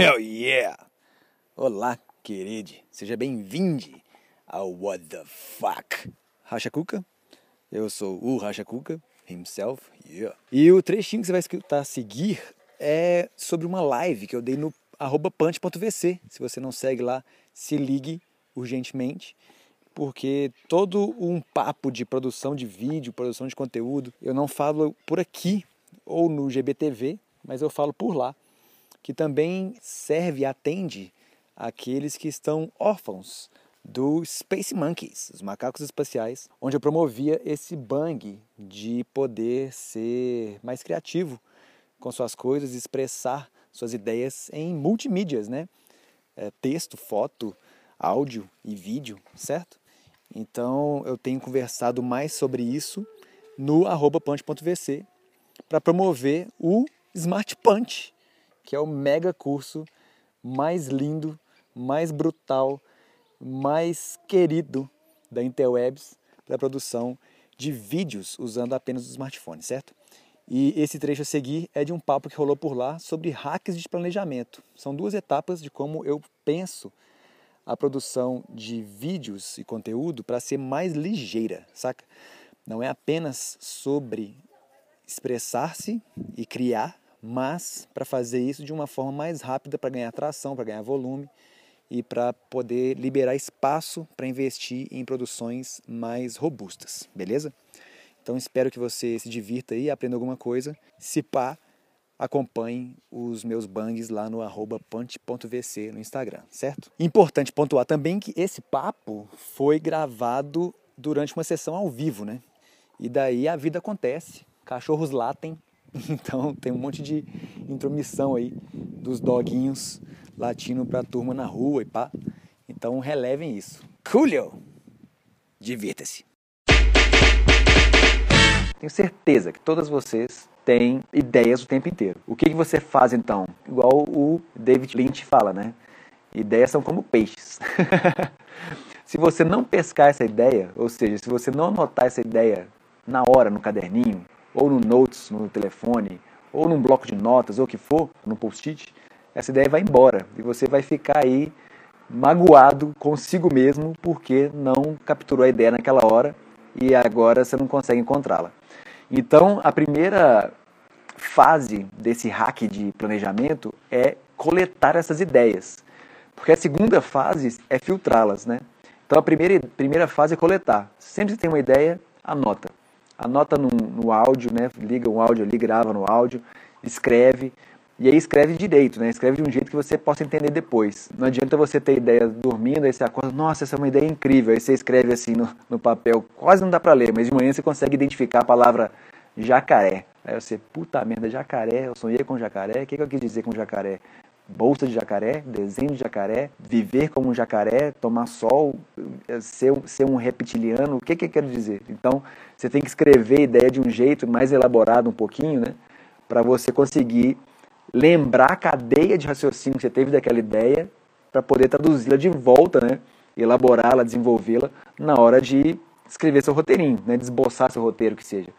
Hell yeah! Olá, querido. Seja bem-vindo ao What the Fuck. Racha Cuca. Eu sou o Racha Cuca, himself. Yeah. E o trechinho que você vai escutar a seguir é sobre uma live que eu dei no punch.vc. Se você não segue lá, se ligue urgentemente porque todo um papo de produção de vídeo, produção de conteúdo, eu não falo por aqui ou no GBTV, mas eu falo por lá, que também serve e atende aqueles que estão órfãos do Space Monkeys, os macacos espaciais, onde eu promovia esse bang de poder ser mais criativo com suas coisas, expressar suas ideias em multimídias, né? É, texto, foto, áudio e vídeo, certo? Então eu tenho conversado mais sobre isso no punch.vc para promover o Smart Punch, que é o mega curso mais lindo, mais brutal, mais querido da Interwebs para produção de vídeos usando apenas o smartphone, certo? E esse trecho a seguir é de um papo que rolou por lá sobre hacks de planejamento. São duas etapas de como eu penso a produção de vídeos e conteúdo para ser mais ligeira, saca? Não é apenas sobre expressar-se e criar, mas para fazer isso de uma forma mais rápida para ganhar tração, para ganhar volume e para poder liberar espaço para investir em produções mais robustas, beleza? Então espero que você se divirta aí, aprenda alguma coisa. Se pá, acompanhem os meus bangs lá no punch.vc no Instagram, certo? Importante pontuar também que esse papo foi gravado durante uma sessão ao vivo, né? E daí a vida acontece, cachorros latem, então tem um monte de intromissão aí dos doguinhos latindo pra turma na rua e pá. Então relevem isso. Coolio! Divirta-se! Tenho certeza que todas vocês têm ideias o tempo inteiro. O que, que você faz então? Igual o David Lynch fala, né? Ideias são como peixes. se você não pescar essa ideia, ou seja, se você não anotar essa ideia na hora no caderninho, ou no notes no telefone, ou num bloco de notas, ou o que for, no post-it, essa ideia vai embora e você vai ficar aí magoado consigo mesmo porque não capturou a ideia naquela hora e agora você não consegue encontrá-la. Então, a primeira fase desse hack de planejamento é coletar essas ideias. Porque a segunda fase é filtrá-las, né? Então a primeira, primeira fase é coletar. Sempre que tem uma ideia, anota. Anota no, no áudio, né? Liga um áudio ali, grava no áudio, escreve. E aí escreve direito, né? Escreve de um jeito que você possa entender depois. Não adianta você ter ideia dormindo, aí você acorda, nossa, essa é uma ideia incrível. Aí você escreve assim no, no papel, quase não dá para ler, mas de manhã você consegue identificar a palavra jacaré. Aí você, puta merda, jacaré, eu sonhei com jacaré, o que, que eu quis dizer com jacaré? Bolsa de jacaré, desenho de jacaré, viver como um jacaré, tomar sol, ser, ser um reptiliano, o que, que eu quero dizer? Então, você tem que escrever a ideia de um jeito mais elaborado um pouquinho, né? Para você conseguir lembrar a cadeia de raciocínio que você teve daquela ideia para poder traduzi-la de volta, né? Elaborá-la, desenvolvê-la na hora de escrever seu roteirinho, né? De esboçar seu roteiro que seja.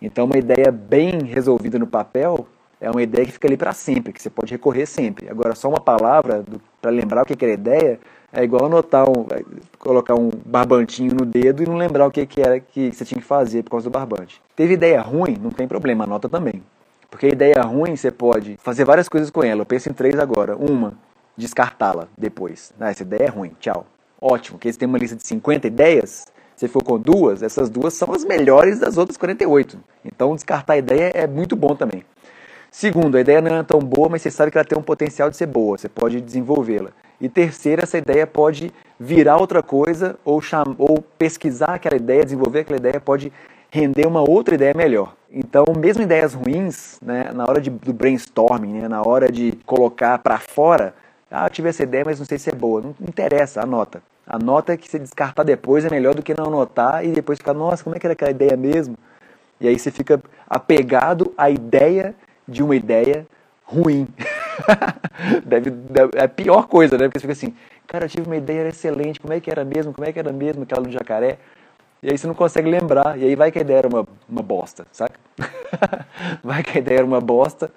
Então, uma ideia bem resolvida no papel é uma ideia que fica ali para sempre, que você pode recorrer sempre. Agora, só uma palavra para lembrar o que era a ideia é igual anotar, um, é, colocar um barbantinho no dedo e não lembrar o que, que era que você tinha que fazer por causa do barbante. Teve ideia ruim? Não tem problema, anota também. Porque ideia ruim você pode fazer várias coisas com ela. Eu penso em três agora. Uma, descartá-la depois. Ah, essa ideia é ruim, tchau. Ótimo, porque você tem uma lista de 50 ideias, se for com duas, essas duas são as melhores das outras 48. Então descartar a ideia é muito bom também. Segundo, a ideia não é tão boa, mas você sabe que ela tem um potencial de ser boa, você pode desenvolvê-la. E terceiro, essa ideia pode virar outra coisa ou, ou pesquisar aquela ideia, desenvolver aquela ideia, pode render uma outra ideia melhor. Então, mesmo ideias ruins, né, na hora de, do brainstorming, né, na hora de colocar para fora, ah, eu tive essa ideia, mas não sei se é boa. Não interessa, anota. Anota que se descartar depois é melhor do que não anotar e depois ficar, nossa, como é que era aquela ideia mesmo? E aí você fica apegado à ideia de uma ideia ruim. deve, deve, é a pior coisa, né? Porque você fica assim, cara, eu tive uma ideia excelente, como é que era mesmo? Como é que era mesmo aquela do jacaré? E aí você não consegue lembrar, e aí vai que a ideia era uma, uma bosta, saca? vai que a ideia era uma bosta,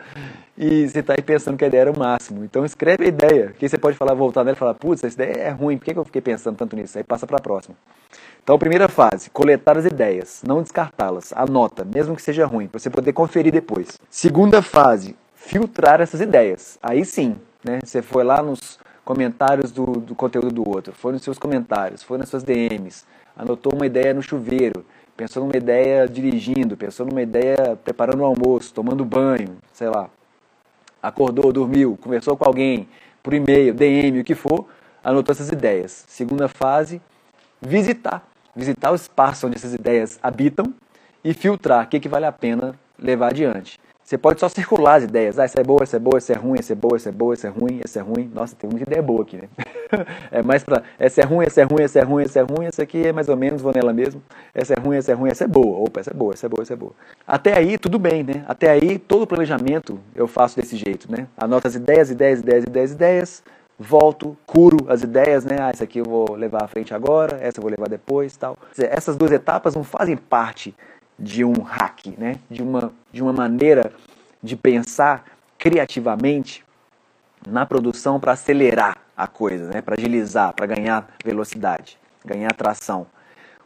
e você está aí pensando que a ideia era o máximo. Então escreve a ideia, que você pode falar, voltar nela e falar, putz, essa ideia é ruim, por que eu fiquei pensando tanto nisso? Aí passa para a próxima. Então, primeira fase, coletar as ideias, não descartá-las. Anota, mesmo que seja ruim, para você poder conferir depois. Segunda fase, filtrar essas ideias. Aí sim, né? Você foi lá nos comentários do, do conteúdo do outro, foi nos seus comentários, foi nas suas DMs, anotou uma ideia no chuveiro, pensou numa ideia dirigindo, pensou numa ideia preparando o almoço, tomando banho, sei lá. Acordou, dormiu, conversou com alguém, por e-mail, DM, o que for, anotou essas ideias. Segunda fase, visitar visitar o espaço onde essas ideias habitam e filtrar o que, que vale a pena levar adiante. Você pode só circular as ideias. Ah, essa é boa, essa é boa, essa é ruim, essa é boa, essa é boa, essa é ruim, essa é ruim. Nossa, tem muita ideia boa aqui, né? é mais pra. Essa é ruim, essa é ruim, essa é ruim, essa é ruim, essa aqui é mais ou menos, vou nela mesmo. Essa é ruim, essa é ruim, essa é boa. Opa, essa é boa, essa é boa, essa é boa. Até aí, tudo bem, né? Até aí, todo o planejamento eu faço desse jeito, né? Anota as ideias, ideias, ideias, ideias, ideias volto, curo as ideias, né? Ah, essa aqui eu vou levar à frente agora, essa eu vou levar depois, tal. Essas duas etapas não fazem parte de um hack, né? De uma de uma maneira de pensar criativamente na produção para acelerar a coisa, né? Para agilizar, para ganhar velocidade, ganhar tração.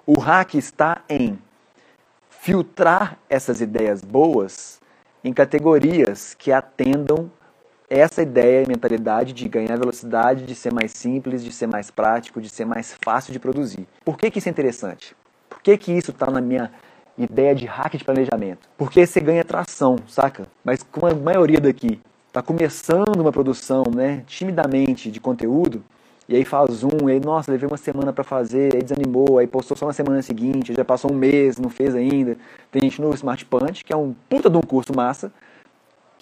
O hack está em filtrar essas ideias boas em categorias que atendam essa ideia e mentalidade de ganhar velocidade, de ser mais simples, de ser mais prático, de ser mais fácil de produzir. Por que, que isso é interessante? Por que, que isso está na minha ideia de hack de planejamento? Porque você ganha tração, saca? Mas como a maioria daqui está começando uma produção, né, timidamente de conteúdo, e aí faz um, e aí, nossa, levei uma semana para fazer, aí desanimou, aí postou só na semana seguinte, já passou um mês, não fez ainda. Tem gente no Smart Punch, que é um puta de um curso massa,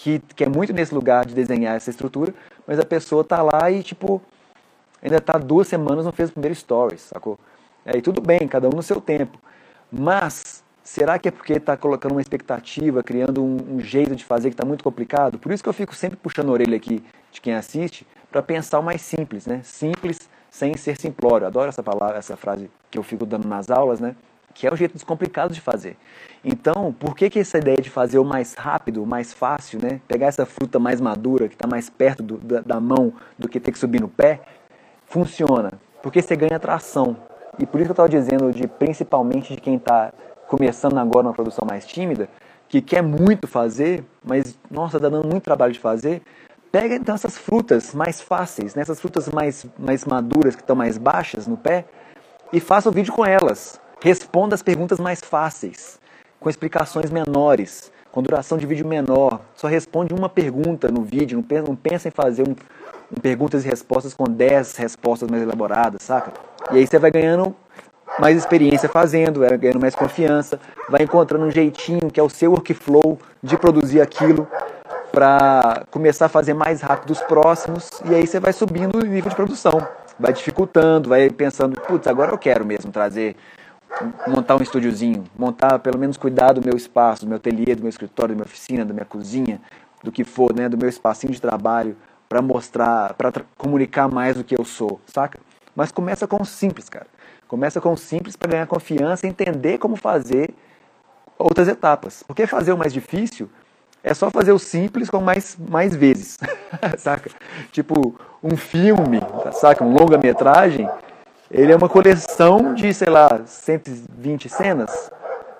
que, que é muito nesse lugar de desenhar essa estrutura, mas a pessoa tá lá e, tipo, ainda tá duas semanas não fez o primeiro stories, sacou? Aí tudo bem, cada um no seu tempo. Mas, será que é porque está colocando uma expectativa, criando um, um, jeito de fazer que está muito complicado? Por isso que eu fico sempre puxando a orelha aqui de quem assiste, para pensar o mais simples, né? Simples sem ser simplório. Adoro essa palavra, essa frase que eu fico dando nas aulas, né? Que é o jeito descomplicado de fazer. Então, por que, que essa ideia de fazer o mais rápido, o mais fácil, né? pegar essa fruta mais madura, que está mais perto do, da, da, mão do que ter que subir no pé, funciona? Porque você ganha tração. E por isso que eu estava dizendo, de, principalmente de quem está começando agora uma produção mais tímida, que quer muito fazer, mas, nossa, está dando muito trabalho de fazer, pega então essas frutas mais fáceis, né? essas frutas mais, mais maduras, que estão mais baixas no pé, e faça o vídeo com elas Responda as perguntas mais fáceis, com explicações menores, com duração de vídeo menor. Só responde uma pergunta no vídeo, não pensa, não pensa em fazer um, um perguntas e respostas com 10 respostas mais elaboradas, saca? E aí você vai ganhando mais experiência fazendo, vai ganhando mais confiança, vai encontrando um jeitinho que é o seu workflow de produzir aquilo para começar a fazer mais rápido os próximos e aí você vai subindo o nível de produção, vai dificultando, vai pensando, putz, agora eu quero mesmo trazer montar um estúdiozinho, montar, pelo menos cuidar do meu espaço, do meu ateliê, do meu escritório, da minha oficina, da minha cozinha, do que for, né, do meu espacinho de trabalho, para mostrar, para comunicar mais do que eu sou, saca? Mas começa com o simples, cara. Começa com o simples para ganhar confiança entender como fazer outras etapas. Porque fazer o mais difícil é só fazer o simples com mais, mais vezes, saca? Tipo, um filme, saca? Um longa-metragem, ele é uma coleção de, sei lá, 120 cenas.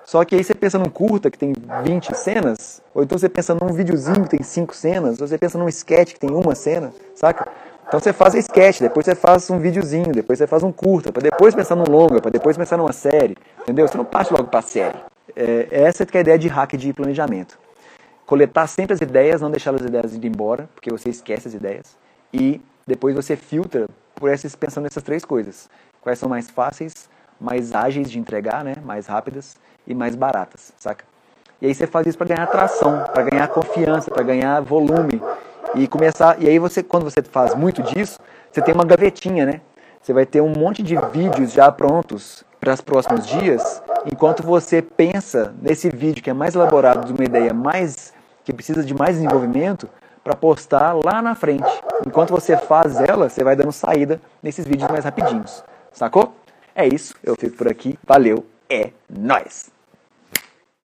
Só que aí você pensa num curta que tem 20 cenas, ou então você pensa num videozinho que tem 5 cenas, ou você pensa num sketch que tem uma cena, saca? Então você faz sketch, depois você faz um videozinho, depois você faz um curta, para depois pensar num longa, para depois pensar numa série, entendeu? Você não parte logo para série. É, essa é, é a ideia de hack de planejamento. Coletar sempre as ideias, não deixar as ideias ir embora, porque você esquece as ideias, e depois você filtra por essas, pensando nessas três coisas. Quais são mais fáceis, mais ágeis de entregar, né? mais rápidas e mais baratas, saca? E aí você faz isso para ganhar atração, para ganhar confiança, para ganhar volume e começar. E aí você, quando você faz muito disso, você tem uma gavetinha, né? Você vai ter um monte de vídeos já prontos para os próximos dias, enquanto você pensa nesse vídeo que é mais elaborado, de uma ideia mais que precisa de mais desenvolvimento, para postar lá na frente. Enquanto você faz ela, você vai dando saída nesses vídeos mais rapidinhos. Sacou? É isso, eu fico por aqui. Valeu, é nós.